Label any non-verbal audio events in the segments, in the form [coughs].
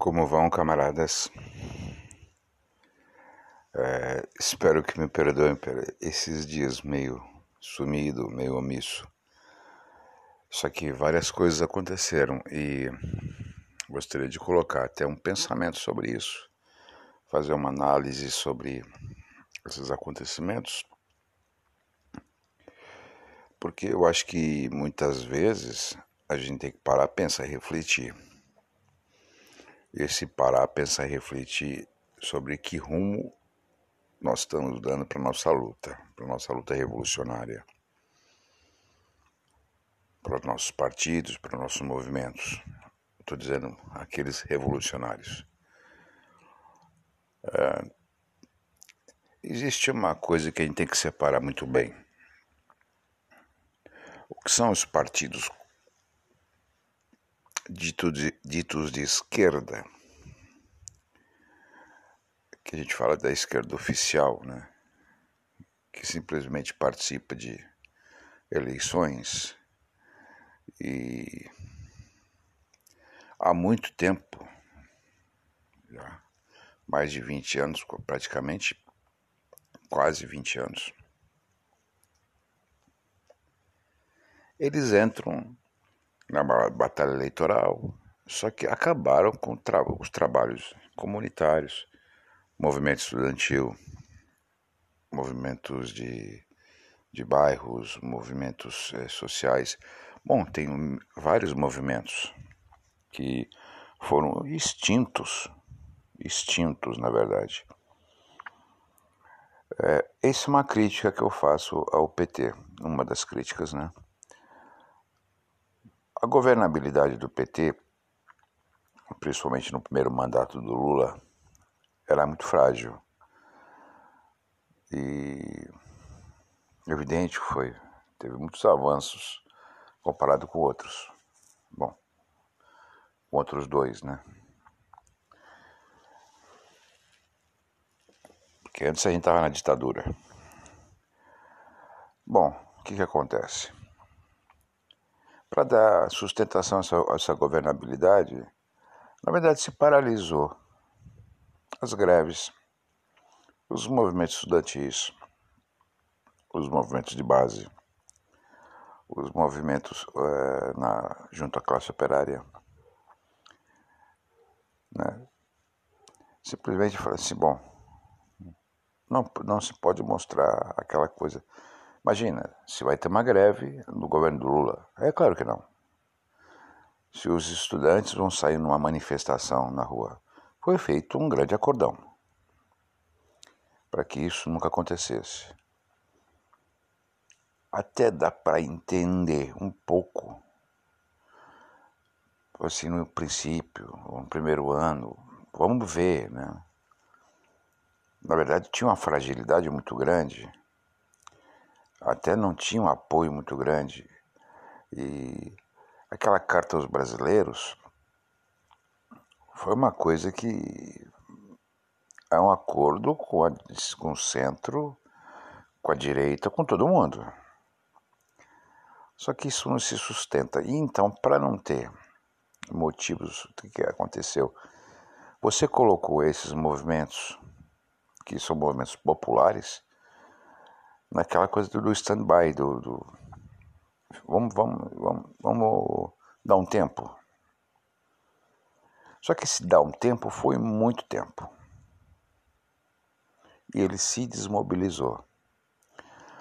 Como vão, camaradas? É, espero que me perdoem por esses dias meio sumido, meio omisso. Só que várias coisas aconteceram e gostaria de colocar até um pensamento sobre isso, fazer uma análise sobre esses acontecimentos, porque eu acho que muitas vezes a gente tem que parar, pensar refletir esse parar, pensar e refletir sobre que rumo nós estamos dando para nossa luta, para nossa luta revolucionária, para os nossos partidos, para os nossos movimentos. Estou dizendo aqueles revolucionários. É, existe uma coisa que a gente tem que separar muito bem. O que são os partidos ditos de, ditos de esquerda, que a gente fala da esquerda oficial, né? que simplesmente participa de eleições e há muito tempo, já mais de 20 anos, praticamente quase 20 anos, eles entram na batalha eleitoral, só que acabaram com tra os trabalhos comunitários, movimento estudantil, movimentos de, de bairros, movimentos é, sociais. Bom, tem vários movimentos que foram extintos, extintos na verdade. É, essa é uma crítica que eu faço ao PT, uma das críticas, né? A governabilidade do PT, principalmente no primeiro mandato do Lula, era muito frágil. E evidente que foi, teve muitos avanços comparado com outros. Bom, com outros dois, né? Porque antes a gente estava na ditadura. Bom, o que, que acontece? Para dar sustentação a essa, a essa governabilidade, na verdade se paralisou as greves, os movimentos estudantis, os movimentos de base, os movimentos é, na, junto à classe operária. Né? Simplesmente falar assim, bom, não, não se pode mostrar aquela coisa Imagina, se vai ter uma greve no governo do Lula. É claro que não. Se os estudantes vão sair numa manifestação na rua, foi feito um grande acordão para que isso nunca acontecesse. Até dá para entender um pouco, assim, no princípio, no primeiro ano, vamos ver, né? Na verdade, tinha uma fragilidade muito grande até não tinha um apoio muito grande. E aquela carta aos brasileiros foi uma coisa que é um acordo com, a, com o centro, com a direita, com todo mundo. Só que isso não se sustenta. E então, para não ter motivos do que aconteceu, você colocou esses movimentos, que são movimentos populares, naquela coisa do stand-by, do, do, vamos, vamos, vamos, vamos dar um tempo. Só que esse dar um tempo foi muito tempo. E ele se desmobilizou.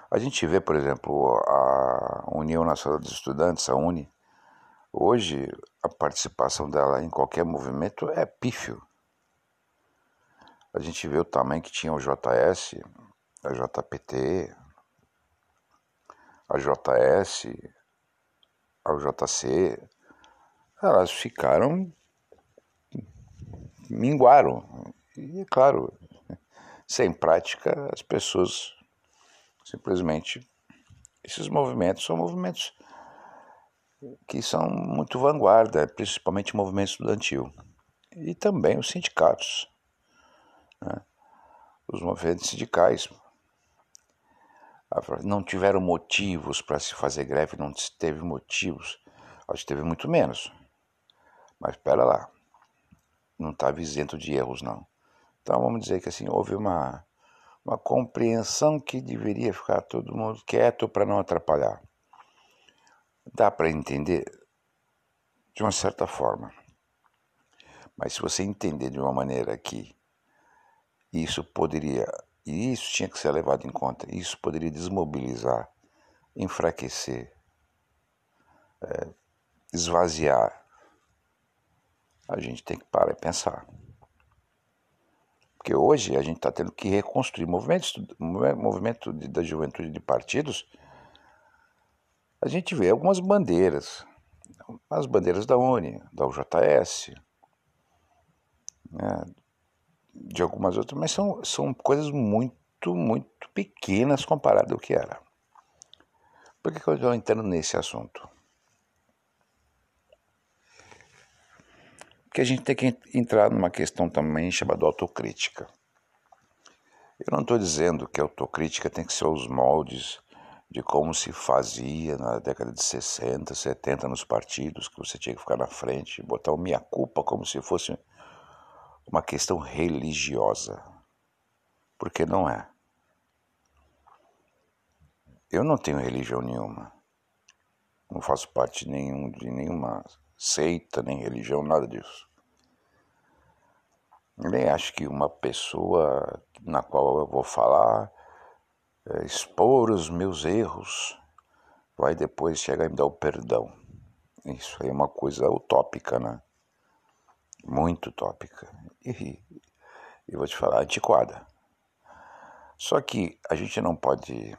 A gente vê, por exemplo, a União Nacional dos Estudantes, a UNE, hoje a participação dela em qualquer movimento é pífio. A gente vê o tamanho que tinha o JS, a JPT, a JS, a JC, elas ficaram, minguaram. E, é claro, sem prática, as pessoas simplesmente. Esses movimentos são movimentos que são muito vanguarda, principalmente o movimento estudantil. E também os sindicatos. Né? Os movimentos sindicais não tiveram motivos para se fazer greve, não teve motivos. Acho que teve muito menos. Mas espera lá. não estava isento de erros, não. Então vamos dizer que assim houve uma, uma compreensão que deveria ficar todo mundo quieto para não atrapalhar. Dá para entender de uma certa forma. Mas se você entender de uma maneira que isso poderia, e isso tinha que ser levado em conta, isso poderia desmobilizar, enfraquecer, é, esvaziar, a gente tem que parar e pensar. Porque hoje a gente está tendo que reconstruir movimentos, movimento da juventude de partidos. A gente vê algumas bandeiras, as bandeiras da UNE, da UJS, né, de algumas outras, mas são, são coisas muito, muito pequenas comparado ao que era. Por que, que eu estou entrando nesse assunto? Porque a gente tem que entrar numa questão também chamada autocrítica. Eu não estou dizendo que a autocrítica tem que ser os moldes de como se fazia na década de 60, 70 nos partidos, que você tinha que ficar na frente, botar o minha culpa como se fosse uma questão religiosa. Porque não é. Eu não tenho religião nenhuma. Não faço parte de, nenhum, de nenhuma seita, nem religião, nada disso. Nem acho que uma pessoa na qual eu vou falar, é, expor os meus erros, vai depois chegar e me dar o perdão. Isso aí é uma coisa utópica, né? Muito utópica. E, e vou te falar, antiquada. Só que a gente não pode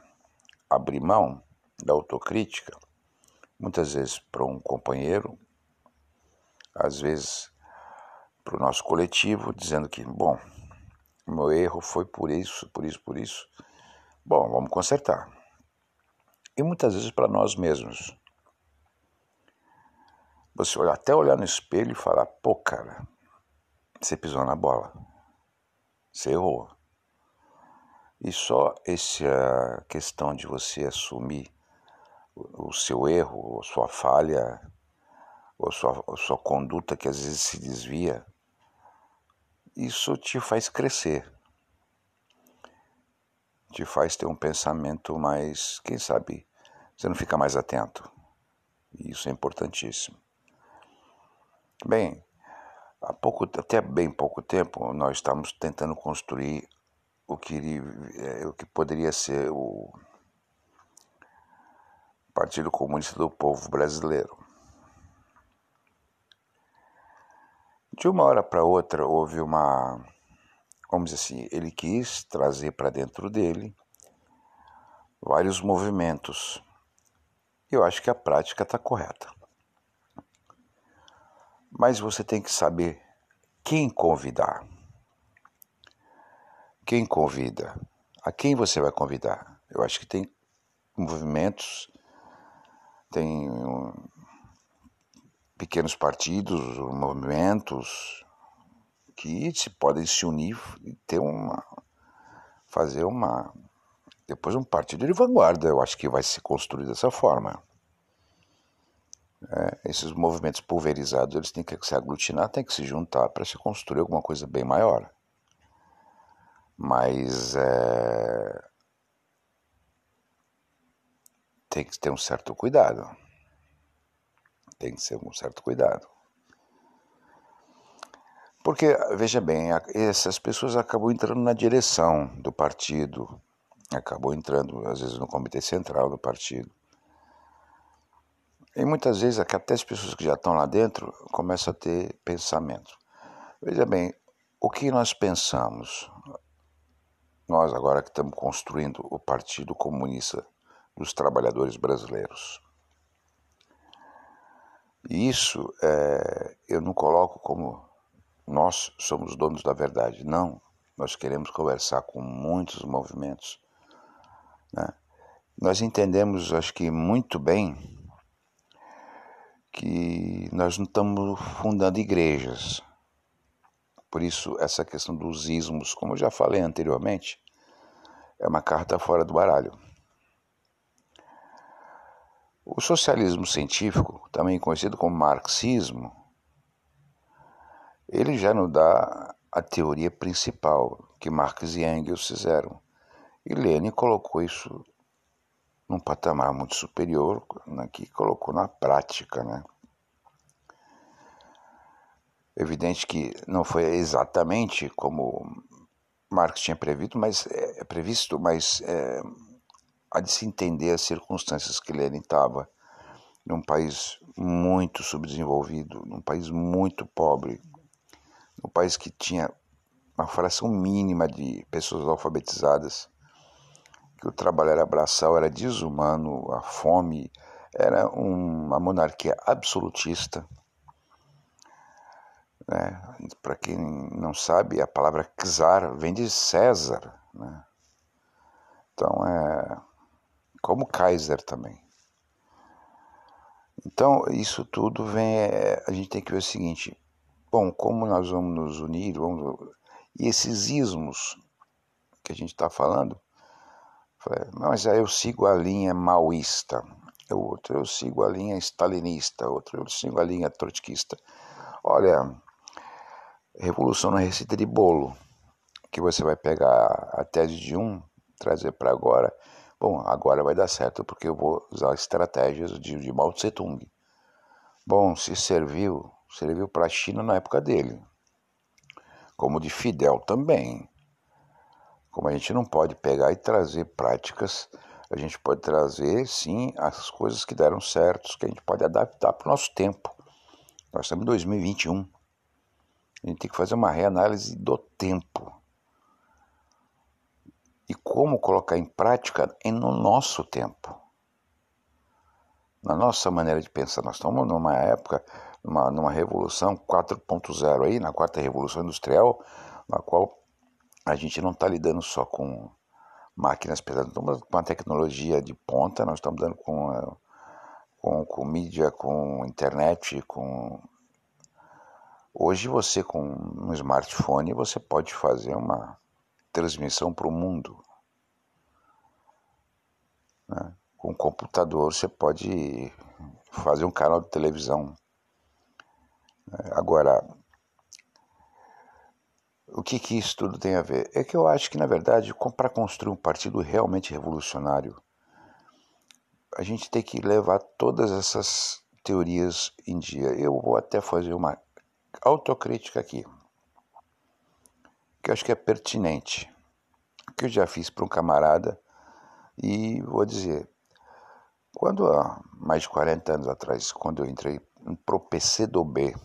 abrir mão da autocrítica, muitas vezes para um companheiro, às vezes para o nosso coletivo, dizendo que, bom, meu erro foi por isso, por isso, por isso. Bom, vamos consertar. E muitas vezes para nós mesmos. Você olha, até olhar no espelho e falar, pô, cara, você pisou na bola. Você errou. E só essa questão de você assumir o seu erro, a sua falha, ou sua, a sua conduta que às vezes se desvia, isso te faz crescer. Te faz ter um pensamento mais, quem sabe, você não fica mais atento. E isso é importantíssimo. Bem, há pouco, até bem pouco tempo, nós estamos tentando construir o que, é, o que poderia ser o Partido Comunista do Povo Brasileiro. De uma hora para outra houve uma, vamos dizer assim, ele quis trazer para dentro dele vários movimentos. Eu acho que a prática está correta. Mas você tem que saber quem convidar. Quem convida? A quem você vai convidar? Eu acho que tem movimentos, tem pequenos partidos, movimentos que se podem se unir e ter uma fazer uma depois um partido de vanguarda. Eu acho que vai se construir dessa forma. É, esses movimentos pulverizados eles têm que se aglutinar, têm que se juntar para se construir alguma coisa bem maior mas é, tem que ter um certo cuidado. Tem que ser um certo cuidado. Porque, veja bem, essas pessoas acabam entrando na direção do partido, acabam entrando, às vezes, no comitê central do partido. E muitas vezes, até as pessoas que já estão lá dentro começam a ter pensamento. Veja bem, o que nós pensamos? Nós, agora que estamos construindo o Partido Comunista dos Trabalhadores Brasileiros. E isso é, eu não coloco como nós somos donos da verdade. Não, nós queremos conversar com muitos movimentos. Né? Nós entendemos, acho que muito bem, que nós não estamos fundando igrejas. Por isso, essa questão dos ismos, como eu já falei anteriormente, é uma carta fora do baralho. O socialismo científico, também conhecido como marxismo, ele já nos dá a teoria principal que Marx e Engels fizeram. E Lenin colocou isso num patamar muito superior, né, que colocou na prática, né? Evidente que não foi exatamente como Marx tinha previsto, mas é, previsto, mas é, há de se entender as circunstâncias que Lenin estava num país muito subdesenvolvido, num país muito pobre, num país que tinha uma fração mínima de pessoas alfabetizadas, que o trabalho era braçal, era desumano, a fome, era uma monarquia absolutista. Né? Para quem não sabe, a palavra czar vem de César. Né? Então é como Kaiser também. Então isso tudo vem, é, a gente tem que ver o seguinte, bom, como nós vamos nos unir, vamos, e esses ismos que a gente está falando, mas aí eu sigo a linha maoísta, outro eu sigo a linha stalinista, outro eu sigo a linha trotskista. Olha, Revolução na receita de bolo, que você vai pegar a tese de um, trazer para agora. Bom, agora vai dar certo porque eu vou usar estratégias de, de Mao Tse Tung. Bom, se serviu, serviu para a China na época dele, como de Fidel também. Como a gente não pode pegar e trazer práticas, a gente pode trazer sim as coisas que deram certo, que a gente pode adaptar para o nosso tempo. Nós estamos em 2021. A gente tem que fazer uma reanálise do tempo. E como colocar em prática no nosso tempo. Na nossa maneira de pensar. Nós estamos numa época, numa, numa revolução 4.0 aí, na quarta revolução industrial, na qual a gente não está lidando só com máquinas pesadas, estamos com a tecnologia de ponta, nós estamos dando com, com, com mídia, com internet, com Hoje você com um smartphone você pode fazer uma transmissão para o mundo. Né? Com um computador você pode fazer um canal de televisão. Agora, o que, que isso tudo tem a ver? É que eu acho que, na verdade, para construir um partido realmente revolucionário, a gente tem que levar todas essas teorias em dia. Eu vou até fazer uma autocrítica aqui, que eu acho que é pertinente, que eu já fiz para um camarada e vou dizer, quando há mais de 40 anos atrás, quando eu entrei para o PCdoB,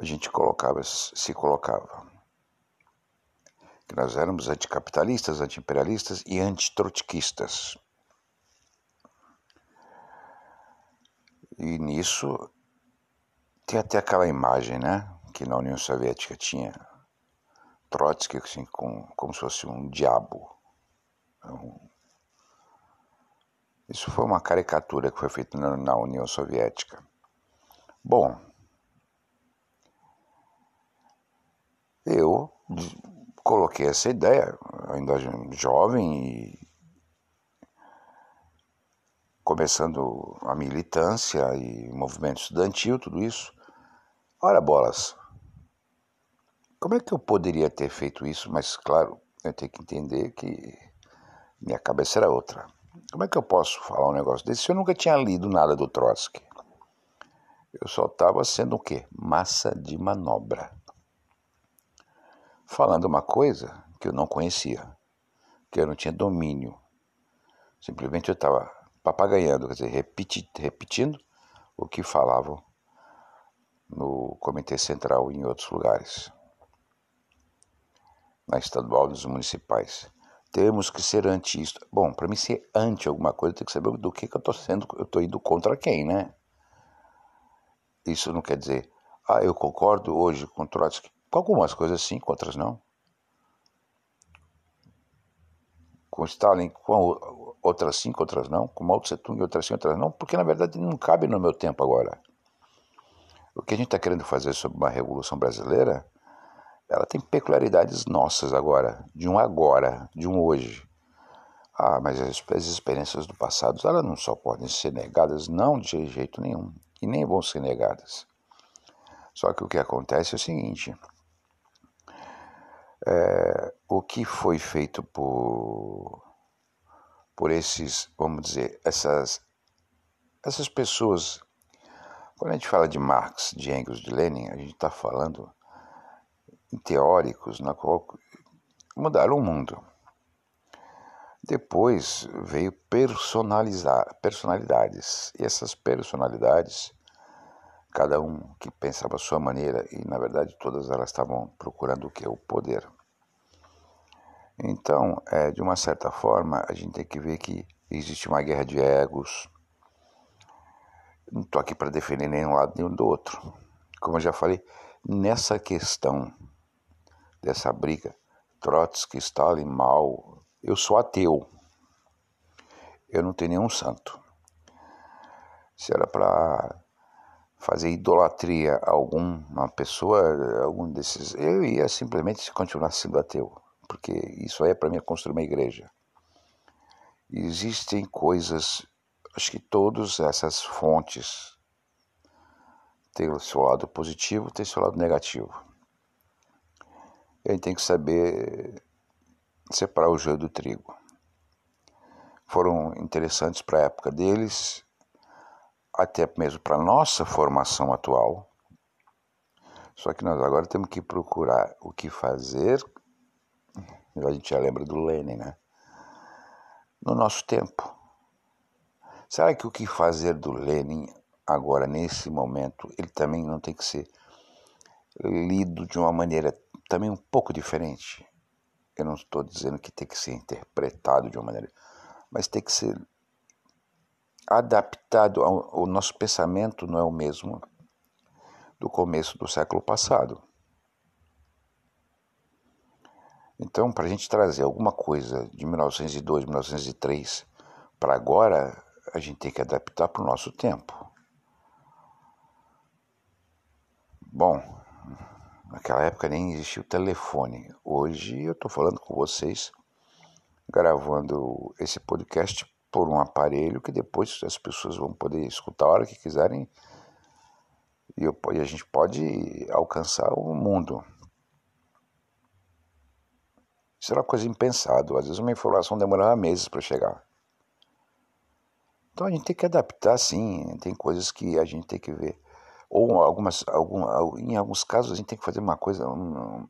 a gente colocava, se colocava que nós éramos anticapitalistas, antiimperialistas e antitrotskistas. E nisso tem até aquela imagem, né? Que na União Soviética tinha Trotsky assim, com, como se fosse um diabo. Isso foi uma caricatura que foi feita na União Soviética. Bom, eu coloquei essa ideia, ainda jovem e começando a militância e movimento estudantil, tudo isso. Ora bolas, como é que eu poderia ter feito isso? Mas claro, eu tenho que entender que minha cabeça era outra. Como é que eu posso falar um negócio desse se eu nunca tinha lido nada do Trotsky? Eu só estava sendo o quê? Massa de manobra. Falando uma coisa que eu não conhecia, que eu não tinha domínio. Simplesmente eu estava papagaiando, quer dizer, repeti, repetindo o que falavam no Comitê Central e em outros lugares, na estadual e nos municipais. Temos que ser anti isso. Bom, para mim ser anti alguma coisa, tem que saber do que, que eu estou sendo, eu estou indo contra quem, né? Isso não quer dizer, ah, eu concordo hoje com Trotsky. Com algumas coisas sim, com outras não. Com Stalin, com outras sim, com outras não. Com Mao Tse Tung, outras sim, outras não. Porque na verdade não cabe no meu tempo agora. O que a gente está querendo fazer sobre uma revolução brasileira, ela tem peculiaridades nossas agora, de um agora, de um hoje. Ah, mas as, as experiências do passado, elas não só podem ser negadas, não de jeito nenhum, e nem vão ser negadas. Só que o que acontece é o seguinte: é, o que foi feito por, por esses, vamos dizer, essas, essas pessoas. Quando a gente fala de Marx, de Engels, de Lenin, a gente está falando em teóricos na qual mudaram o mundo. Depois veio personalizar personalidades. E essas personalidades, cada um que pensava a sua maneira, e na verdade todas elas estavam procurando o que? O poder. Então, é, de uma certa forma, a gente tem que ver que existe uma guerra de egos. Não estou aqui para defender nenhum lado nem do outro. Como eu já falei, nessa questão dessa briga, Trotsky, Stalin, Mao, eu sou ateu. Eu não tenho nenhum santo. Se era para fazer idolatria a alguma pessoa, algum desses, eu ia simplesmente continuar sendo ateu, porque isso aí é para mim construir uma igreja. Existem coisas, acho que todas essas fontes têm o seu lado positivo, tem o seu lado negativo. A gente tem que saber separar o joio do trigo. Foram interessantes para a época deles, até mesmo para a nossa formação atual. Só que nós agora temos que procurar o que fazer. A gente já lembra do Lenin, né? No nosso tempo. Será que o que fazer do Lenin agora, nesse momento, ele também não tem que ser lido de uma maneira também um pouco diferente? Eu não estou dizendo que tem que ser interpretado de uma maneira, mas tem que ser adaptado ao, o nosso pensamento não é o mesmo do começo do século passado. Então, para a gente trazer alguma coisa de 1902, 1903 para agora, a gente tem que adaptar para o nosso tempo. Bom, Naquela época nem existia o telefone. Hoje eu estou falando com vocês, gravando esse podcast por um aparelho que depois as pessoas vão poder escutar a hora que quiserem e, eu, e a gente pode alcançar o mundo. Isso era uma coisa impensada. Às vezes uma informação demorava meses para chegar. Então a gente tem que adaptar sim, tem coisas que a gente tem que ver ou algumas, algum, em alguns casos a gente tem que fazer uma coisa, um,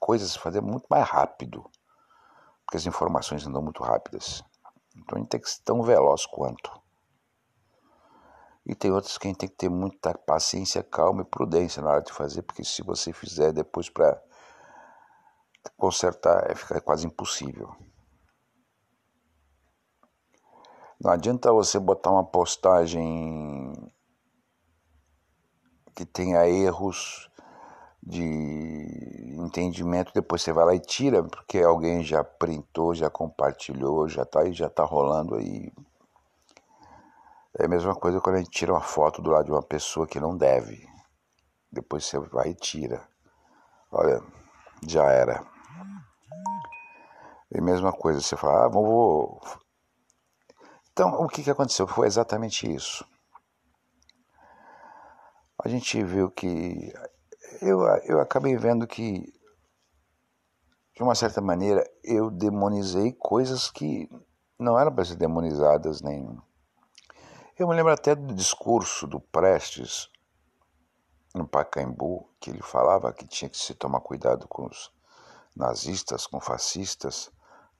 coisas fazer muito mais rápido, porque as informações andam muito rápidas. Então a gente tem que ser tão veloz quanto. E tem outras que a gente tem que ter muita paciência, calma e prudência na hora de fazer, porque se você fizer depois para consertar, é ficar quase impossível. Não adianta você botar uma postagem que tenha erros de entendimento, depois você vai lá e tira, porque alguém já printou, já compartilhou, já está aí, já está rolando aí. É a mesma coisa quando a gente tira uma foto do lado de uma pessoa que não deve. Depois você vai e tira. Olha, já era. É a mesma coisa, você fala, ah, vou. Então, o que, que aconteceu? Foi exatamente isso a gente viu que eu, eu acabei vendo que de uma certa maneira eu demonizei coisas que não eram para ser demonizadas nem eu me lembro até do discurso do Prestes no Pacaembu que ele falava que tinha que se tomar cuidado com os nazistas, com fascistas,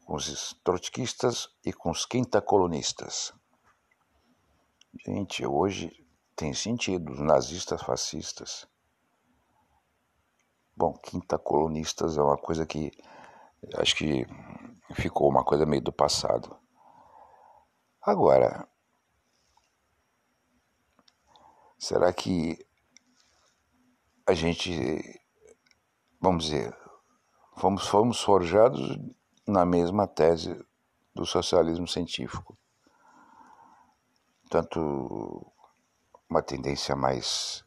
com os trotskistas e com os quinta-colonistas. Gente, hoje tem sentido, os nazistas fascistas. Bom, quinta colonistas é uma coisa que acho que ficou uma coisa meio do passado. Agora, será que a gente, vamos dizer, fomos, fomos forjados na mesma tese do socialismo científico? Tanto uma tendência mais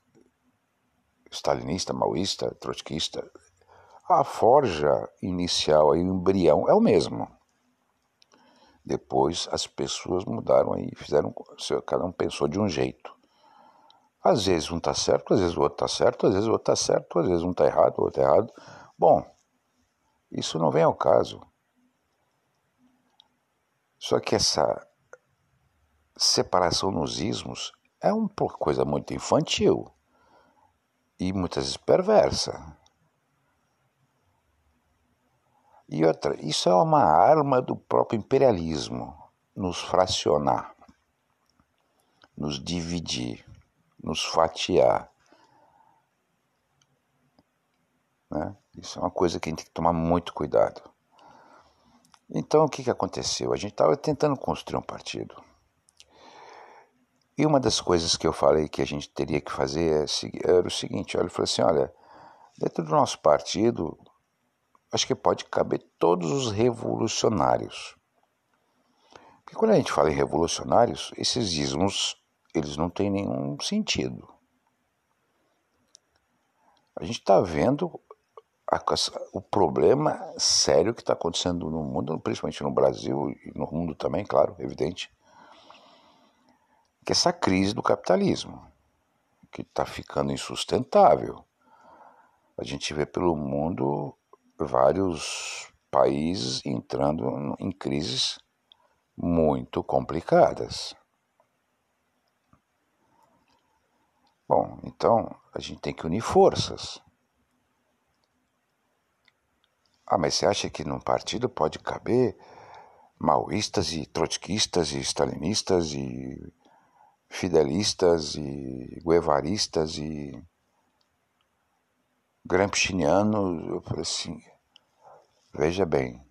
stalinista, maoísta, trotskista, a forja inicial, o embrião é o mesmo. Depois as pessoas mudaram e fizeram, cada um pensou de um jeito. Às vezes um está certo, às vezes o outro está certo, às vezes o outro está certo, às vezes um está errado, o outro está errado. Bom, isso não vem ao caso. Só que essa separação nos ismos é uma coisa muito infantil e muitas vezes perversa. E outra, isso é uma arma do próprio imperialismo, nos fracionar, nos dividir, nos fatiar. Né? Isso é uma coisa que a gente tem que tomar muito cuidado. Então, o que, que aconteceu? A gente estava tentando construir um partido. E uma das coisas que eu falei que a gente teria que fazer é era o seguinte: olha, eu falei assim, olha, dentro do nosso partido, acho que pode caber todos os revolucionários. Porque quando a gente fala em revolucionários, esses ismos, eles não têm nenhum sentido. A gente está vendo o problema sério que está acontecendo no mundo, principalmente no Brasil e no mundo também, claro, evidente, que essa crise do capitalismo, que está ficando insustentável. A gente vê pelo mundo vários países entrando em crises muito complicadas. Bom, então a gente tem que unir forças. Ah, mas você acha que num partido pode caber maoístas e trotskistas e stalinistas e fidelistas e guevaristas e gramscianos? Eu falei assim, veja bem,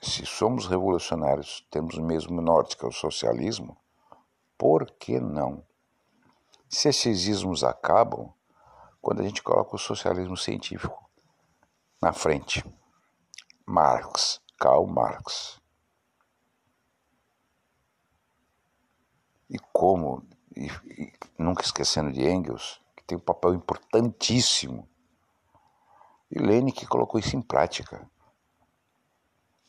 se somos revolucionários, temos o mesmo norte que é o socialismo, por que não? Se esses ismos acabam, quando a gente coloca o socialismo científico na frente. Marx, Karl Marx. E como, e, e, nunca esquecendo de Engels, que tem um papel importantíssimo, e Lenin que colocou isso em prática.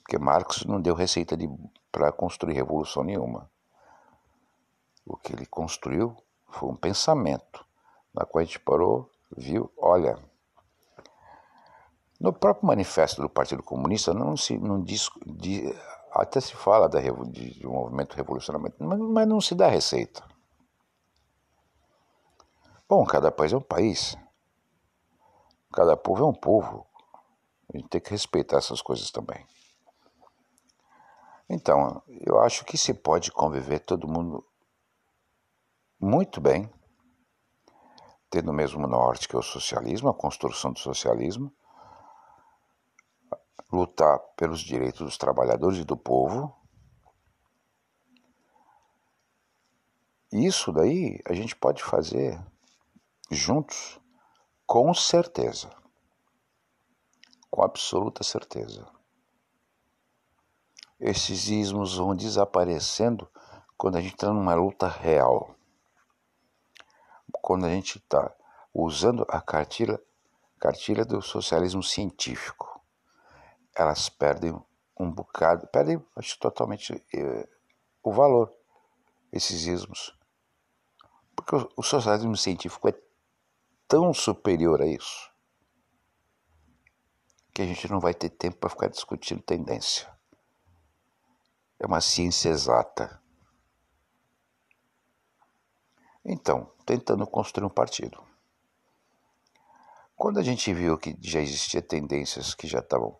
Porque Marx não deu receita para construir revolução nenhuma. O que ele construiu foi um pensamento, na qual a gente parou, viu, olha, no próprio manifesto do Partido Comunista não se não diz, de, até se fala da, de, de um movimento revolucionário, mas, mas não se dá receita. Bom, cada país é um país. Cada povo é um povo. A gente tem que respeitar essas coisas também. Então, eu acho que se pode conviver todo mundo muito bem, tendo o mesmo norte que é o socialismo, a construção do socialismo, lutar pelos direitos dos trabalhadores e do povo. Isso daí a gente pode fazer juntos, com certeza. Com absoluta certeza. Esses ismos vão desaparecendo quando a gente está numa luta real. Quando a gente está usando a cartilha, cartilha do socialismo científico elas perdem um bocado, perdem acho, totalmente eh, o valor, esses ismos. Porque o, o socialismo científico é tão superior a isso que a gente não vai ter tempo para ficar discutindo tendência. É uma ciência exata. Então, tentando construir um partido. Quando a gente viu que já existia tendências que já estavam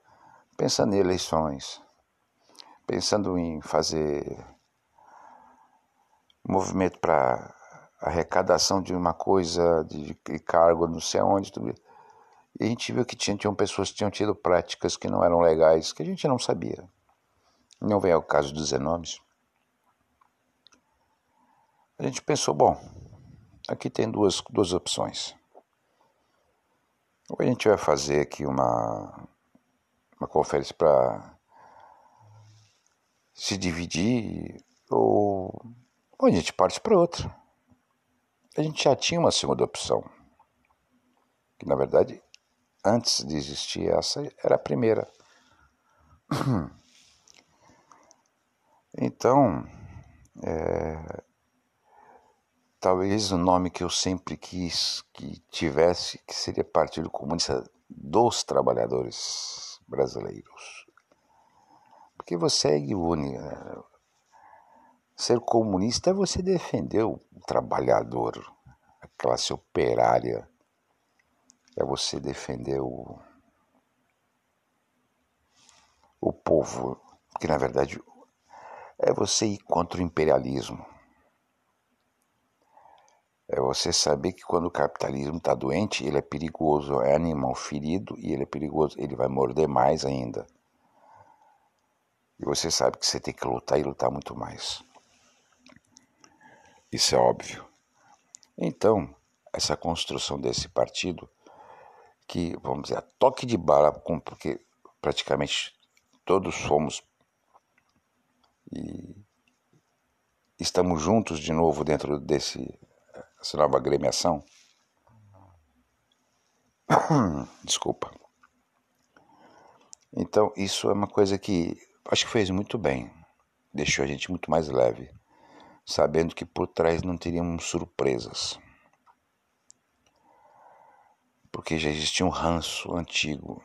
pensando em eleições, pensando em fazer movimento para arrecadação de uma coisa, de, cargo, não sei onde, tudo. E a gente viu que tinha, tinham pessoas que tinham tido práticas que não eram legais, que a gente não sabia. Não vem ao caso dos nomes. A gente pensou, bom, aqui tem duas, duas opções. Ou a gente vai fazer aqui uma, conferência para se dividir ou, ou a gente parte para outra. A gente já tinha uma segunda opção, que na verdade antes de existir essa era a primeira. Então, é, talvez o nome que eu sempre quis que tivesse, que seria Partido Comunista dos Trabalhadores Brasileiros. Porque você é única. Ser comunista é você defender o trabalhador, a classe operária, é você defender o, o povo, que na verdade é você ir contra o imperialismo. É você saber que quando o capitalismo está doente, ele é perigoso, é animal ferido e ele é perigoso, ele vai morder mais ainda. E você sabe que você tem que lutar e lutar muito mais. Isso é óbvio. Então, essa construção desse partido, que, vamos dizer, a toque de bala, porque praticamente todos fomos e estamos juntos de novo dentro desse essa nova agremiação. [coughs] Desculpa. Então, isso é uma coisa que acho que fez muito bem. Deixou a gente muito mais leve, sabendo que por trás não teríamos surpresas. Porque já existia um ranço antigo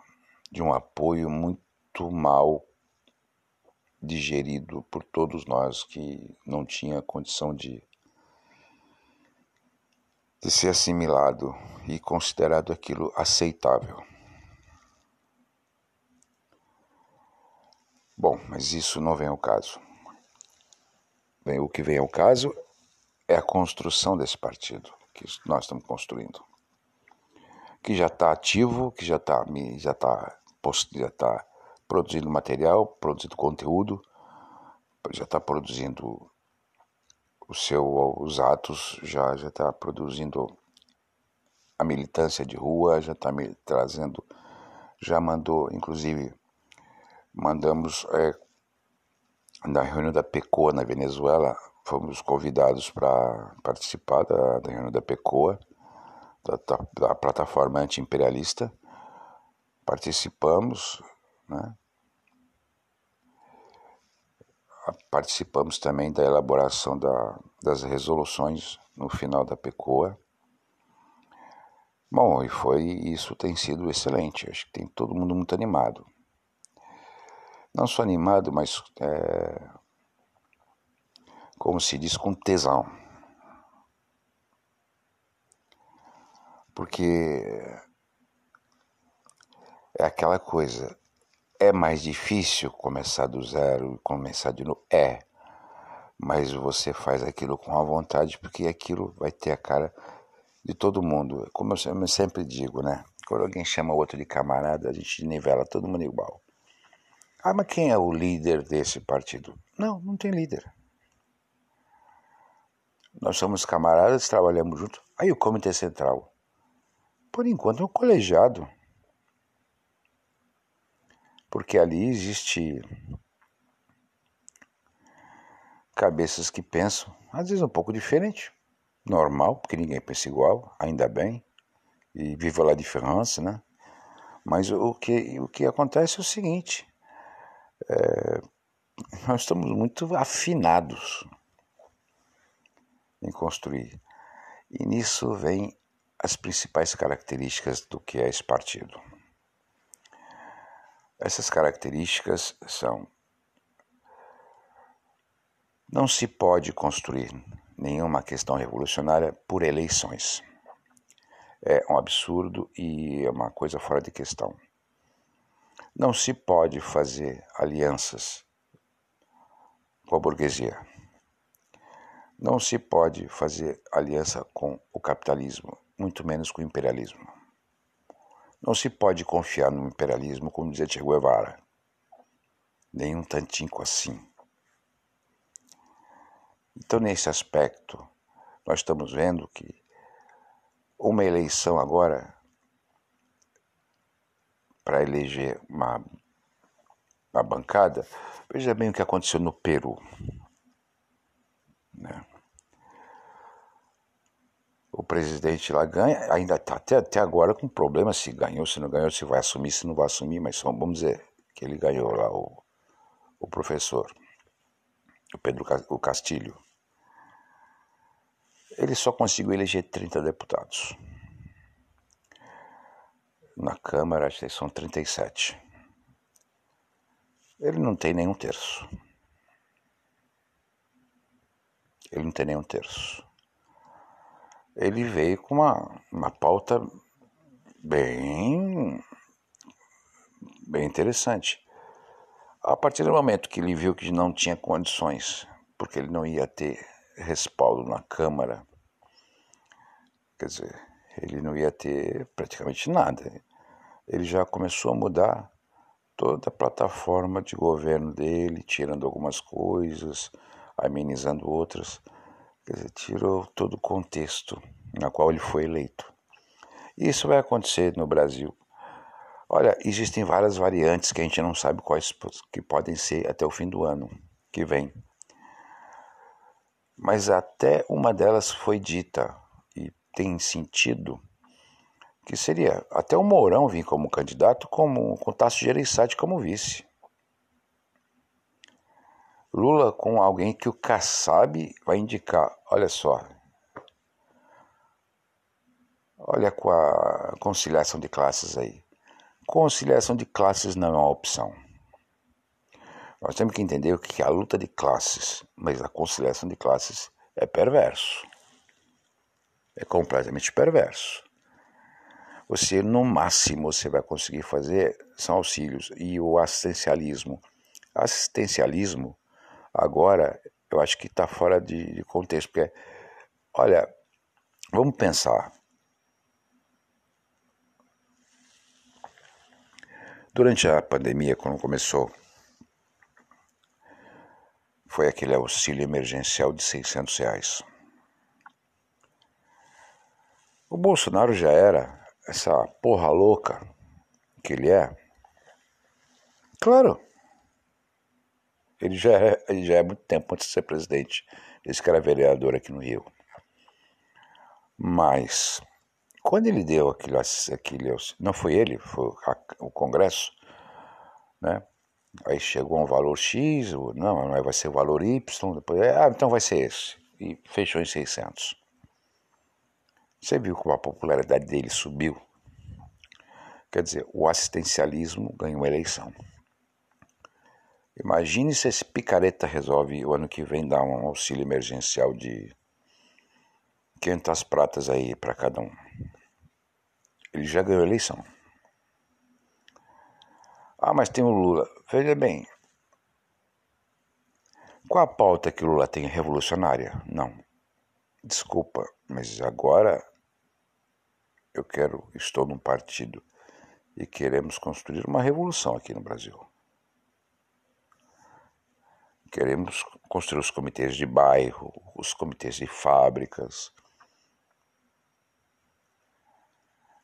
de um apoio muito mal digerido por todos nós que não tinha condição de de ser assimilado e considerado aquilo aceitável. Bom, mas isso não vem ao caso. Bem, o que vem ao caso é a construção desse partido que nós estamos construindo, que já está ativo, que já está já tá, já tá produzindo material, produzindo conteúdo, já está produzindo o seu, os atos, já já está produzindo a militância de rua, já está trazendo, já mandou, inclusive, mandamos é, na reunião da PECOA na Venezuela, fomos convidados para participar da, da, reunião da PECOA, da, da, da plataforma anti-imperialista, participamos, né? Participamos também da elaboração da, das resoluções no final da PECOA. Bom, e foi isso tem sido excelente. Acho que tem todo mundo muito animado. Não só animado, mas é, como se diz, com tesão. Porque é aquela coisa, é mais difícil começar do zero e começar de novo? É. Mas você faz aquilo com a vontade, porque aquilo vai ter a cara de todo mundo. Como eu sempre digo, né? Quando alguém chama outro de camarada, a gente nivela todo mundo igual. Ah, mas quem é o líder desse partido? Não, não tem líder. Nós somos camaradas, trabalhamos juntos. Aí o Comitê Central. Por enquanto é um colegiado porque ali existe cabeças que pensam, às vezes um pouco diferente, normal, porque ninguém pensa igual, ainda bem, e vive lá a diferença, né? Mas o que, o que acontece é o seguinte, é, nós estamos muito afinados em construir, e nisso vem as principais características do que é esse partido. Essas características são: não se pode construir nenhuma questão revolucionária por eleições. É um absurdo e é uma coisa fora de questão. Não se pode fazer alianças com a burguesia. Não se pode fazer aliança com o capitalismo, muito menos com o imperialismo. Não se pode confiar no imperialismo, como dizia Che Guevara. Nem um tantinho assim. Então, nesse aspecto, nós estamos vendo que uma eleição agora para eleger uma, uma bancada, veja bem o que aconteceu no Peru. O presidente lá ganha, ainda está até, até agora com problema se ganhou, se não ganhou, se vai assumir, se não vai assumir, mas vamos dizer que ele ganhou lá o, o professor, o Pedro o Castilho. ele só conseguiu eleger 30 deputados. Na Câmara, acho que são 37. Ele não tem nenhum terço. Ele não tem nenhum terço. Ele veio com uma, uma pauta bem, bem interessante. A partir do momento que ele viu que não tinha condições, porque ele não ia ter respaldo na Câmara, quer dizer, ele não ia ter praticamente nada. Ele já começou a mudar toda a plataforma de governo dele, tirando algumas coisas, amenizando outras. Quer dizer, tirou todo o contexto na qual ele foi eleito. Isso vai acontecer no Brasil. Olha, existem várias variantes que a gente não sabe quais que podem ser até o fim do ano que vem. Mas até uma delas foi dita e tem sentido que seria até o Mourão vir como candidato como, com Tasso Gereissati como vice. Lula com alguém que o Kassab vai indicar. Olha só. Olha com a conciliação de classes aí. Conciliação de classes não é uma opção. Nós temos que entender que é a luta de classes, mas a conciliação de classes é perverso. É completamente perverso. Você, no máximo, você vai conseguir fazer são auxílios e o assistencialismo. Assistencialismo Agora, eu acho que está fora de, de contexto, porque, olha, vamos pensar. Durante a pandemia, quando começou, foi aquele auxílio emergencial de 600 reais. O Bolsonaro já era essa porra louca que ele é. Claro, ele já é, ele já é muito tempo antes de ser presidente, desde que era vereador aqui no Rio. Mas, quando ele deu aquilo, aquele não foi ele, foi o Congresso, né? Aí chegou um valor X, não, vai ser o valor Y, depois, ah, então vai ser esse. E fechou em 600. Você viu como a popularidade dele subiu? Quer dizer, o assistencialismo ganhou a eleição. Imagine se esse picareta resolve o ano que vem dar um auxílio emergencial de 500 pratas aí para cada um. Ele já ganhou a eleição. Ah, mas tem o Lula. Veja bem. Qual a pauta que o Lula tem revolucionária? Não. Desculpa, mas agora eu quero, estou num partido e queremos construir uma revolução aqui no Brasil. Queremos construir os comitês de bairro, os comitês de fábricas.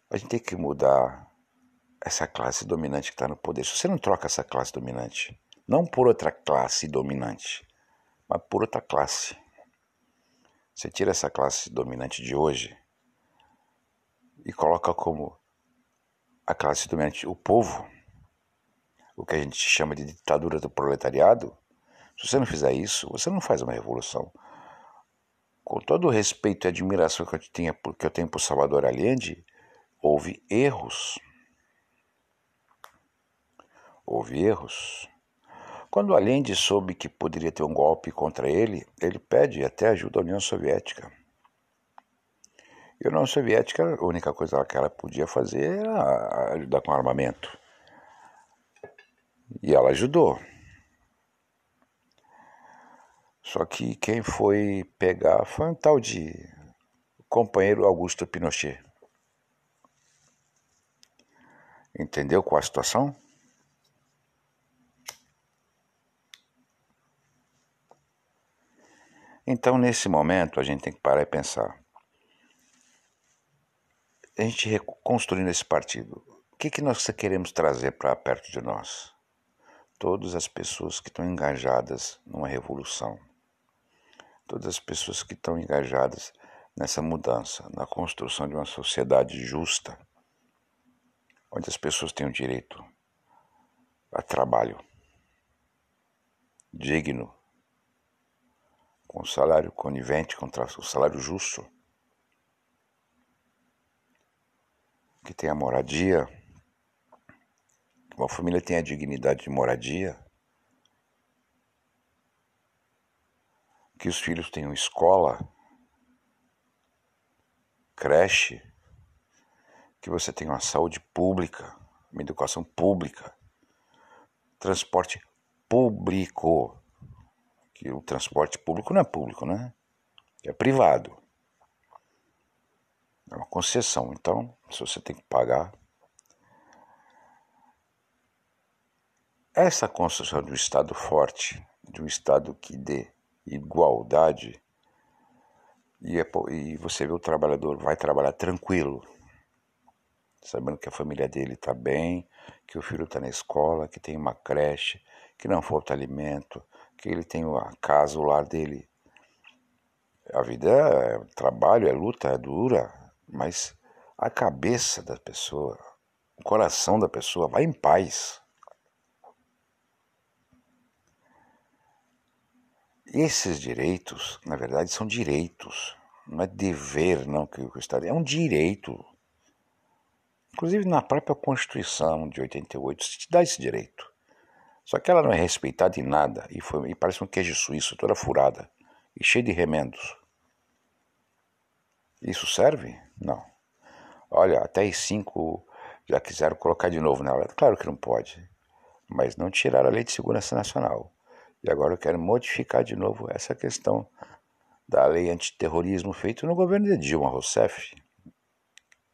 A gente tem que mudar essa classe dominante que está no poder. Se você não troca essa classe dominante, não por outra classe dominante, mas por outra classe. Você tira essa classe dominante de hoje e coloca como a classe dominante o povo, o que a gente chama de ditadura do proletariado, se você não fizer isso, você não faz uma revolução. Com todo o respeito e admiração que eu, tinha, que eu tenho por Salvador Allende, houve erros. Houve erros. Quando Allende soube que poderia ter um golpe contra ele, ele pede até ajuda à União Soviética. E a União Soviética, a única coisa que ela podia fazer era ajudar com armamento. E ela ajudou. Só que quem foi pegar foi um tal de companheiro Augusto Pinochet. Entendeu qual a situação? Então, nesse momento, a gente tem que parar e pensar. A gente reconstruindo esse partido, o que, que nós queremos trazer para perto de nós? Todas as pessoas que estão engajadas numa revolução todas as pessoas que estão engajadas nessa mudança, na construção de uma sociedade justa, onde as pessoas tenham direito a trabalho digno, com o salário conivente, com o salário justo, que tenha moradia, que uma família tenha dignidade de moradia, que os filhos tenham escola, creche, que você tenha uma saúde pública, uma educação pública, transporte público, que o transporte público não é público, né? É privado. É uma concessão. Então, se você tem que pagar. Essa construção de um Estado forte, de um Estado que dê igualdade, e, é, e você vê o trabalhador vai trabalhar tranquilo, sabendo que a família dele está bem, que o filho está na escola, que tem uma creche, que não falta alimento, que ele tem a casa, o lar dele. A vida é trabalho, é luta, é dura, mas a cabeça da pessoa, o coração da pessoa vai em paz. Esses direitos, na verdade, são direitos, não é dever, não, que o Estado é um direito. Inclusive na própria Constituição de 88 se te dá esse direito. Só que ela não é respeitada em nada e, foi, e parece um queijo suíço, toda furada e cheia de remendos. Isso serve? Não. Olha, até as cinco já quiseram colocar de novo nela. Claro que não pode, mas não tirar a Lei de Segurança Nacional. E agora eu quero modificar de novo essa questão da lei antiterrorismo feita no governo de Dilma Rousseff,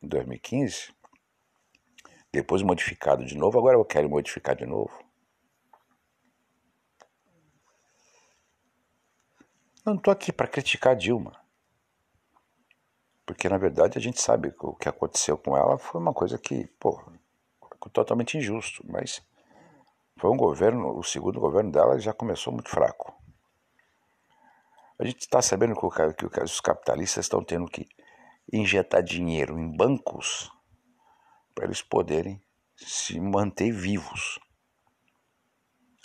em 2015. Depois modificado de novo, agora eu quero modificar de novo. Eu não estou aqui para criticar Dilma. Porque, na verdade, a gente sabe que o que aconteceu com ela foi uma coisa que, pô, totalmente injusto. Mas foi um governo, o segundo governo dela já começou muito fraco. A gente está sabendo que, que os capitalistas estão tendo que injetar dinheiro em bancos para eles poderem se manter vivos.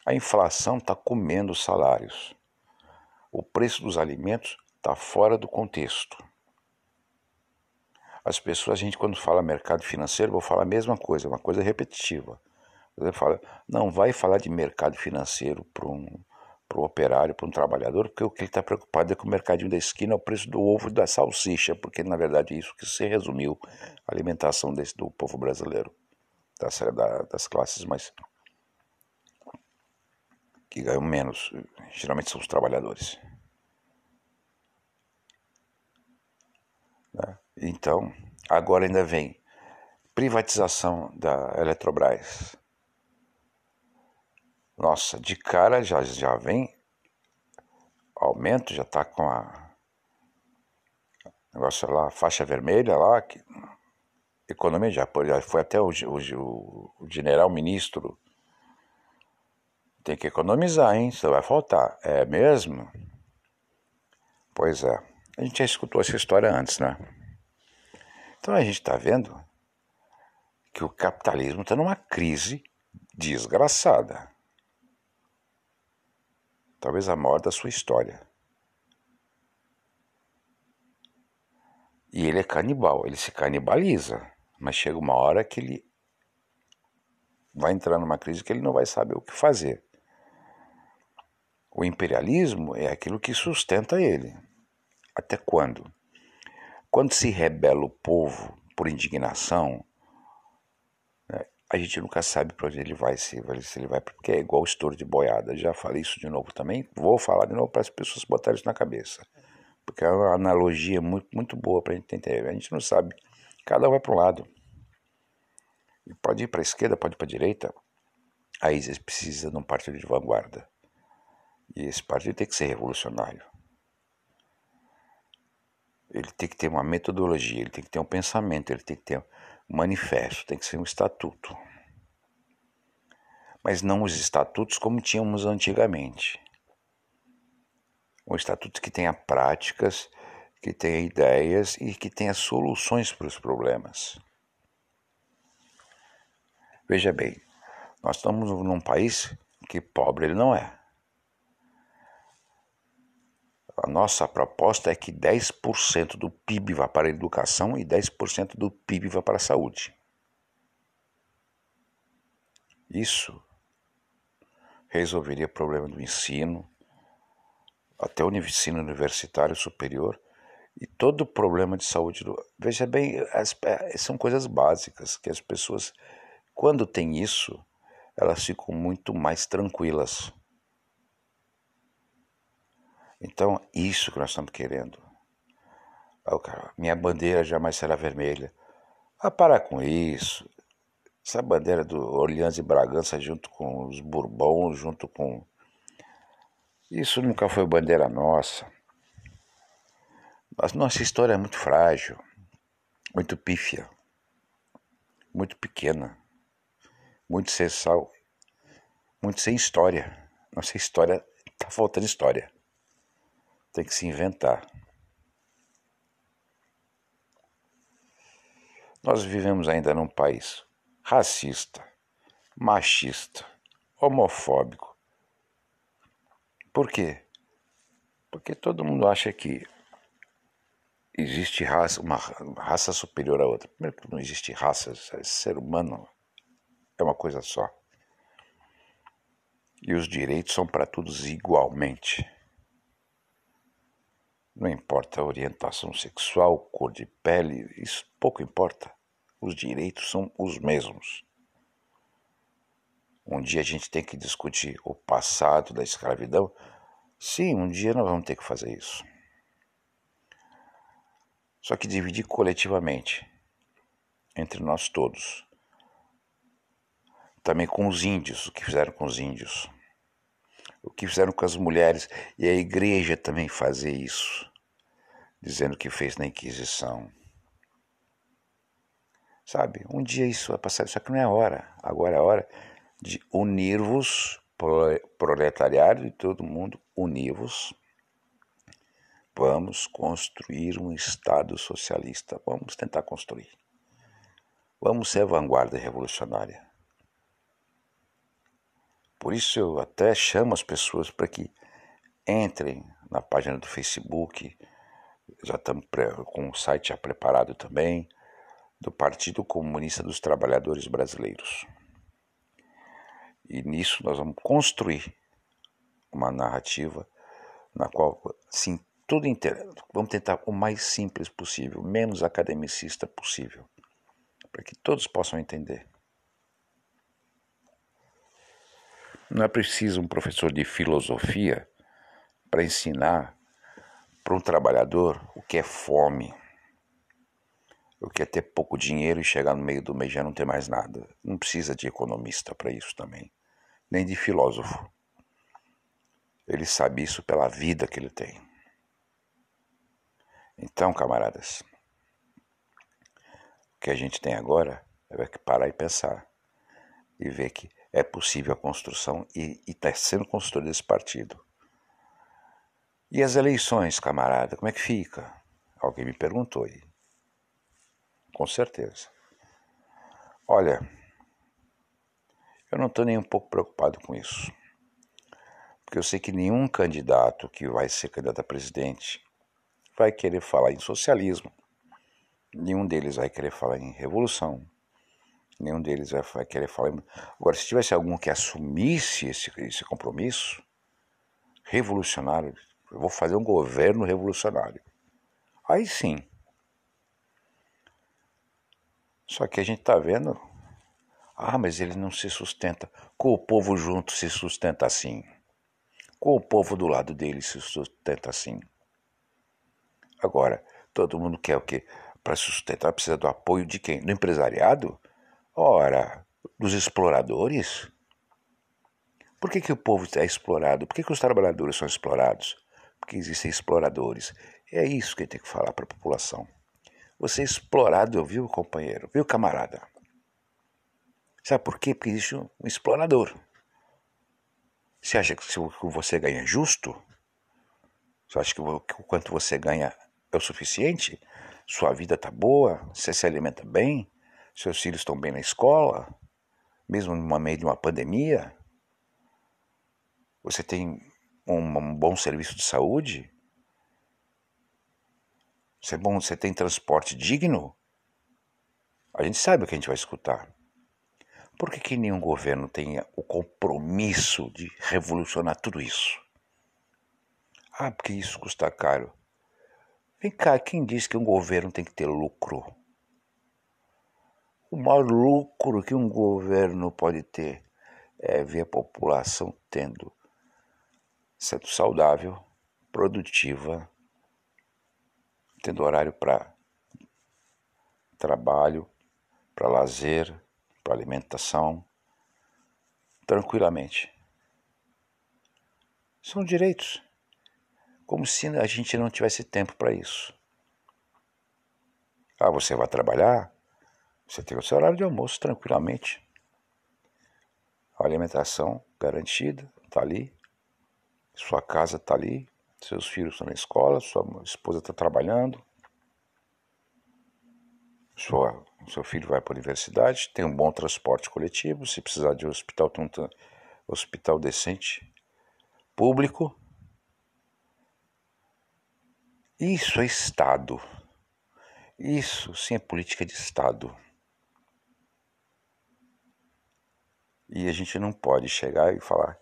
A inflação está comendo os salários o preço dos alimentos está fora do contexto. As pessoas, a gente quando fala mercado financeiro, vou falar a mesma coisa, uma coisa repetitiva. Você fala, não vai falar de mercado financeiro para um, um operário, para um trabalhador, porque o que ele está preocupado é com o mercadinho da esquina, é o preço do ovo e da salsicha, porque na verdade é isso que se resumiu a alimentação desse, do povo brasileiro, das, das classes mais que ganham menos, geralmente são os trabalhadores. Né? Então, agora ainda vem privatização da Eletrobras. Nossa, de cara já, já vem aumento, já está com a negócio lá, faixa vermelha lá, que, economia já, já foi até o, o, o general ministro tem que economizar, hein? Isso vai faltar. É mesmo? Pois é. A gente já escutou essa história antes, né? Então a gente está vendo que o capitalismo está numa crise desgraçada. Talvez a maior da sua história. E ele é canibal, ele se canibaliza. Mas chega uma hora que ele vai entrar numa crise que ele não vai saber o que fazer. O imperialismo é aquilo que sustenta ele. Até quando? Quando se rebela o povo por indignação, a gente nunca sabe para onde ele vai, se, se ele vai, porque é igual estouro de boiada. Já falei isso de novo também, vou falar de novo para as pessoas botarem isso na cabeça. Porque é uma analogia muito, muito boa para a gente entender. A gente não sabe, cada um vai para um lado. Pode ir para a esquerda, pode ir para a direita. Aí precisa de um partido de vanguarda. E esse partido tem que ser revolucionário. Ele tem que ter uma metodologia, ele tem que ter um pensamento, ele tem que ter manifesto, tem que ser um estatuto. Mas não os estatutos como tínhamos antigamente. Um estatuto que tenha práticas, que tenha ideias e que tenha soluções para os problemas. Veja bem, nós estamos num país que pobre ele não é. A nossa proposta é que 10% do PIB vá para a educação e 10% do PIB vá para a saúde. Isso resolveria o problema do ensino, até o ensino universitário superior e todo o problema de saúde. Do... Veja bem, as, é, são coisas básicas que as pessoas, quando tem isso, elas ficam muito mais tranquilas. Então, isso que nós estamos querendo. Minha bandeira jamais será vermelha. Ah, para com isso. Essa bandeira do Orleans e Bragança junto com os Bourbons, junto com. Isso nunca foi bandeira nossa. A nossa história é muito frágil, muito pífia, muito pequena, muito sem sal, muito sem história. Nossa história está faltando história. Tem que se inventar. Nós vivemos ainda num país racista, machista, homofóbico. Por quê? Porque todo mundo acha que existe raça, uma raça superior à outra. Primeiro que não existe raça, ser humano é uma coisa só. E os direitos são para todos igualmente. Não importa a orientação sexual, cor de pele, isso pouco importa os direitos são os mesmos. Um dia a gente tem que discutir o passado da escravidão. Sim, um dia nós vamos ter que fazer isso. Só que dividir coletivamente, entre nós todos. Também com os índios, o que fizeram com os índios. O que fizeram com as mulheres. E a igreja também fazer isso, dizendo que fez na Inquisição. Sabe? Um dia isso vai passar, só que não é hora. Agora é hora de unir-vos, proletariado e todo mundo, unir-vos. Vamos construir um Estado socialista. Vamos tentar construir. Vamos ser vanguarda revolucionária. Por isso eu até chamo as pessoas para que entrem na página do Facebook. Já estamos com o site já preparado também do Partido Comunista dos Trabalhadores Brasileiros. E nisso nós vamos construir uma narrativa na qual, sim, tudo inteiro, vamos tentar o mais simples possível, menos academicista possível, para que todos possam entender. Não é preciso um professor de filosofia para ensinar para um trabalhador o que é fome, eu quero ter pouco dinheiro e chegar no meio do mês já não ter mais nada. Não precisa de economista para isso também, nem de filósofo. Ele sabe isso pela vida que ele tem. Então, camaradas, o que a gente tem agora é que parar e pensar e ver que é possível a construção e está sendo construído esse partido. E as eleições, camarada, como é que fica? Alguém me perguntou aí com certeza. Olha, eu não estou nem um pouco preocupado com isso. Porque eu sei que nenhum candidato que vai ser candidato a presidente vai querer falar em socialismo. Nenhum deles vai querer falar em revolução. Nenhum deles vai querer falar em... Agora, se tivesse algum que assumisse esse, esse compromisso revolucionário, eu vou fazer um governo revolucionário. Aí sim, só que a gente está vendo, ah, mas ele não se sustenta. Com o povo junto se sustenta assim. Com o povo do lado dele se sustenta assim. Agora, todo mundo quer o quê? Para sustentar precisa do apoio de quem? Do empresariado? Ora, dos exploradores? Por que, que o povo é explorado? Por que, que os trabalhadores são explorados? Porque existem exploradores. É isso que tem que falar para a população. Você é explorado, viu, companheiro? Viu, camarada? Sabe por quê? Porque existe um explorador. Você acha que o que você ganha é justo? Você acha que o quanto você ganha é o suficiente? Sua vida está boa? Você se alimenta bem? Seus filhos estão bem na escola? Mesmo no meio de uma pandemia? Você tem um, bom serviço de saúde? Você é bom, você tem transporte digno? A gente sabe o que a gente vai escutar. Por que, que nenhum governo tenha o compromisso de revolucionar tudo isso? Ah, porque isso custa caro. Vem cá, quem diz que um governo tem que ter lucro? O maior lucro que um governo pode ter é ver a população tendo sendo saudável, produtiva, tendo horário para trabalho, para lazer, para alimentação, tranquilamente. São direitos, como se a gente não tivesse tempo para isso. Ah, você vai trabalhar? Você tem o seu horário de almoço tranquilamente. A alimentação garantida, está ali. Sua casa está ali. Seus filhos estão na escola, sua esposa está trabalhando. Sua seu filho vai para a universidade, tem um bom transporte coletivo, se precisar de um hospital, tem um hospital decente, público. Isso é Estado. Isso sim é política de Estado. E a gente não pode chegar e falar: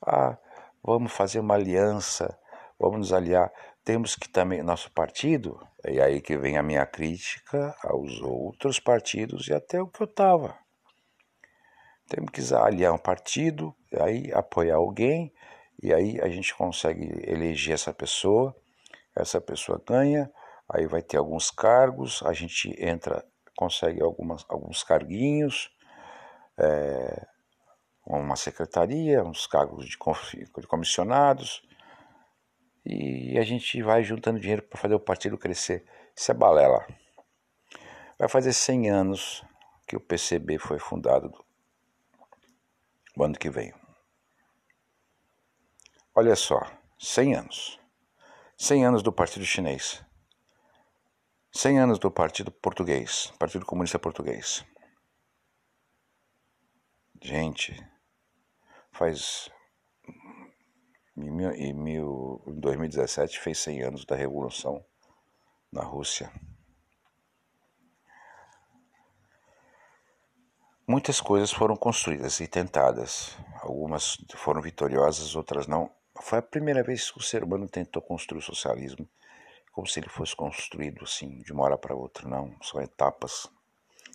ah, vamos fazer uma aliança, vamos nos aliar. Temos que também, nosso partido e aí que vem a minha crítica aos outros partidos e até o que eu estava. Temos que aliar um partido, aí apoiar alguém, e aí a gente consegue eleger essa pessoa, essa pessoa ganha, aí vai ter alguns cargos, a gente entra, consegue algumas, alguns carguinhos, é, uma secretaria, uns cargos de, comissionados, e a gente vai juntando dinheiro para fazer o partido crescer. Isso é balela. Vai fazer 100 anos que o PCB foi fundado o ano que vem. Olha só, 100 anos. 100 anos do Partido Chinês. 100 anos do Partido Português, Partido Comunista Português. Gente, faz em, mil, em 2017 fez 100 anos da Revolução na Rússia. Muitas coisas foram construídas e tentadas. Algumas foram vitoriosas, outras não. Foi a primeira vez que o ser humano tentou construir o socialismo, como se ele fosse construído assim, de uma hora para outra. Não, são etapas.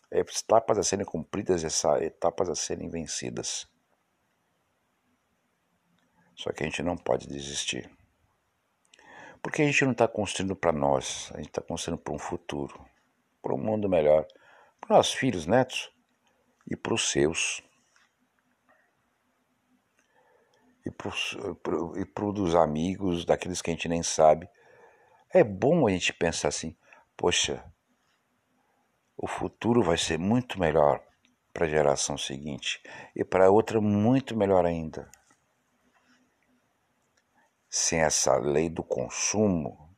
Etapas a serem cumpridas etapas a serem vencidas. Só que a gente não pode desistir. Porque a gente não está construindo para nós, a gente está construindo para um futuro, para um mundo melhor, para nossos filhos, netos e para os seus. E para os dos amigos, daqueles que a gente nem sabe. É bom a gente pensar assim: poxa, o futuro vai ser muito melhor para a geração seguinte e para outra muito melhor ainda sem essa lei do consumo,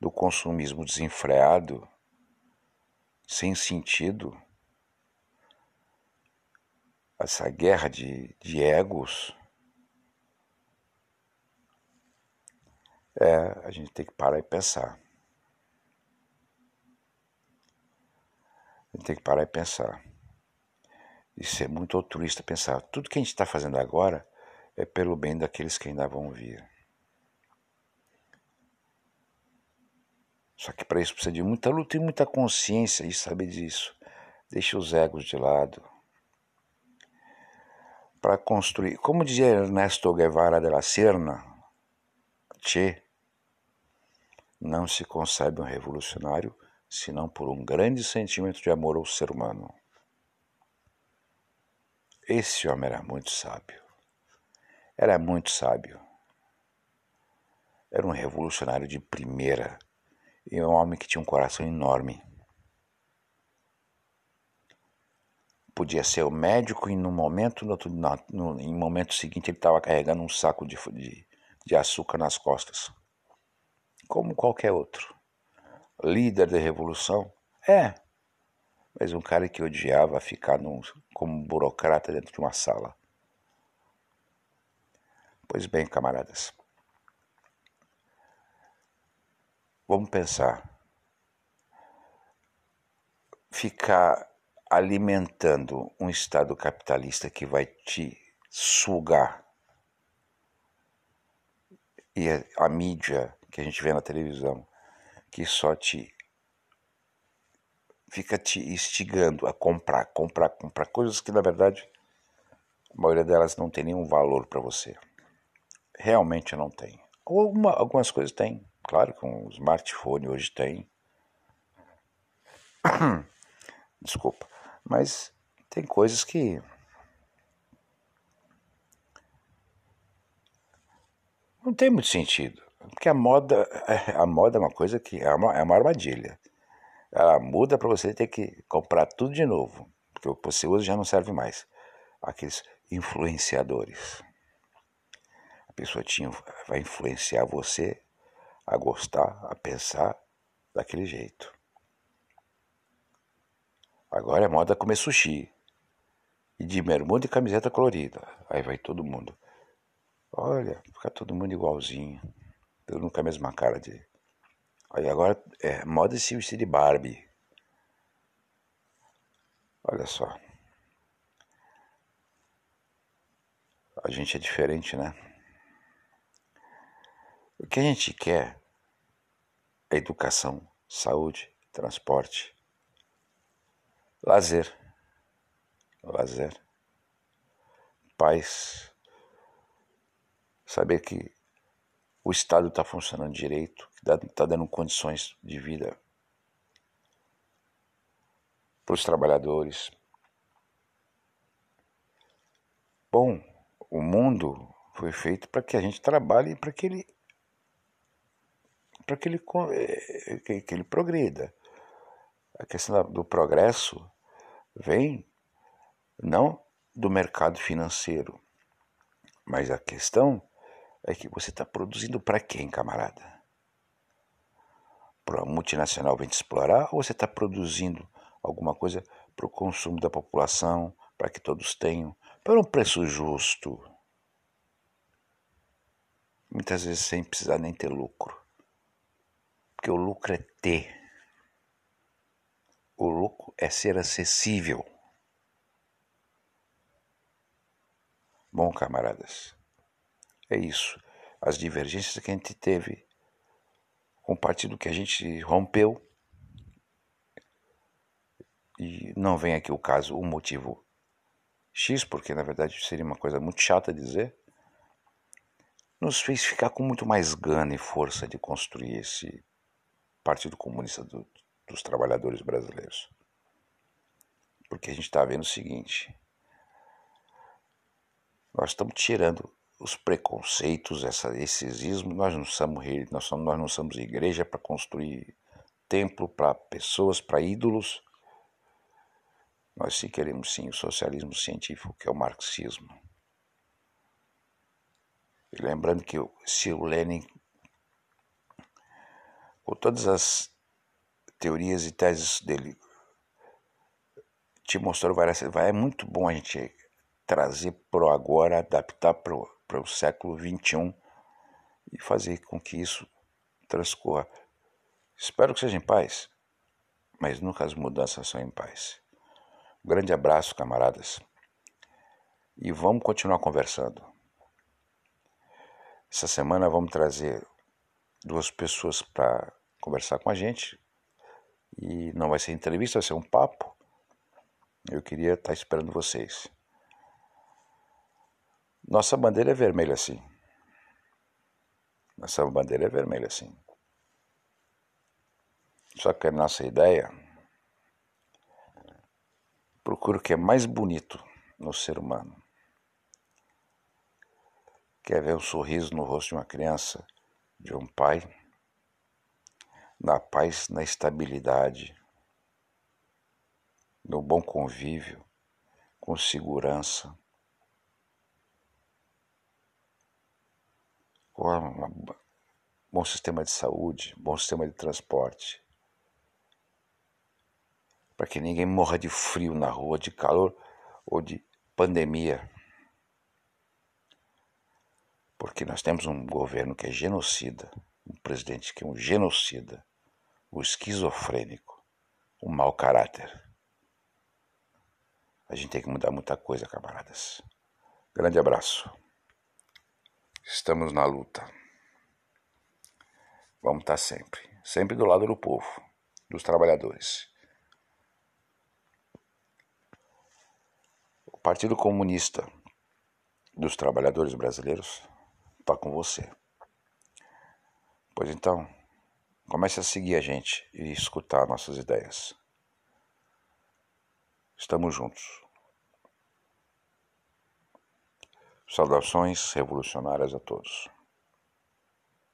do consumismo desenfreado, sem sentido, essa guerra de, de egos, é, a gente tem que parar e pensar. A gente tem que parar e pensar. E ser muito altruísta, pensar, tudo que a gente está fazendo agora é pelo bem daqueles que ainda vão vir. Só que para isso precisa de muita luta e muita consciência e saber disso. Deixe os egos de lado. Para construir, como dizia Ernesto Guevara de la Serna, Che, não se concebe um revolucionário senão por um grande sentimento de amor ao ser humano. Esse homem era muito sábio. Era muito sábio. Era um revolucionário de primeira e um homem que tinha um coração enorme. Podia ser o médico e no momento, no, no, momento seguinte ele estava carregando um saco de, de, de açúcar nas costas. Como qualquer outro. Líder da revolução? É, mas um cara que odiava ficar num, como burocrata dentro de uma sala. Pois bem, camaradas. vamos pensar, ficar alimentando um Estado capitalista que vai te sugar e a, mídia que a gente vê na televisão que só te fica te instigando a comprar, comprar, comprar coisas que na verdade a maioria delas não tem nenhum valor para você. Realmente não tem. Alguma, algumas coisas tem, claro que um smartphone hoje tem. [coughs] Desculpa, mas tem coisas que não tem muito sentido. Porque a moda, [laughs] a moda é uma coisa que é uma, é uma armadilha. Ela muda para você ter que comprar tudo de novo, porque o que você usa já não serve mais. Aqueles influenciadores. Pessoa tinha, vai influenciar você a gostar, a pensar daquele jeito. Agora é moda comer sushi. E de bermuda e camiseta colorida. Aí vai todo mundo. Olha, fica todo mundo igualzinho. Todo mundo com a mesma cara de. Aí agora é moda se vestir de Barbie. Olha só. A gente é diferente, né? O que a gente quer é educação, saúde, transporte, lazer, lazer, paz, saber que o Estado está funcionando direito, que está dando condições de vida para os trabalhadores. Bom, o mundo foi feito para que a gente trabalhe e para que ele para que ele eh, que, que ele progrida. A questão do progresso vem não do mercado financeiro, mas a questão é que você está produzindo para quem, camarada? Para a multinacional vem te explorar ou você está produzindo alguma coisa para o consumo da população, para que todos tenham, para um preço justo? Muitas vezes sem precisar nem ter lucro. Porque o lucro é ter. O lucro é ser acessível. Bom, camaradas, é isso. As divergências que a gente teve com o partido que a gente rompeu. E não vem aqui o caso, o motivo X, porque na verdade seria uma coisa muito chata dizer, nos fez ficar com muito mais gana e força de construir esse Partido Comunista do, dos Trabalhadores Brasileiros. Porque a gente está vendo o seguinte: nós estamos tirando os preconceitos, essa, esses ismos. Nós não somos nós, somos, nós não somos igreja para construir templo para pessoas, para ídolos. Nós queremos sim o socialismo científico, que é o marxismo. E lembrando que se o Lenin, com todas as teorias e teses dele, te mostrou várias é muito bom a gente trazer para o agora, adaptar para o para o século XXI e fazer com que isso transcorra. Espero que seja em paz, mas nunca as mudanças são em paz. Um grande abraço, camaradas, e vamos continuar conversando. Essa semana vamos trazer duas pessoas para conversar com a gente e não vai ser entrevista, vai ser um papo. Eu queria estar esperando vocês. Nossa bandeira é vermelha assim. Nossa bandeira é vermelha assim. Só que a nossa ideia procura o que é mais bonito no ser humano. Quer ver um sorriso no rosto de uma criança, de um pai, na paz, na estabilidade, no bom convívio, com segurança com um bom sistema de saúde, bom sistema de transporte, para que ninguém morra de frio na rua, de calor ou de pandemia. Porque nós temos um governo que é genocida, um presidente que é um genocida, um esquizofrênico, um mau caráter. A gente tem que mudar muita coisa, camaradas. Grande abraço. Estamos na luta. Vamos estar sempre, sempre do lado do povo, dos trabalhadores. O Partido Comunista dos Trabalhadores Brasileiros está com você. Pois então, comece a seguir a gente e escutar nossas ideias. Estamos juntos. Saudações revolucionárias a todos.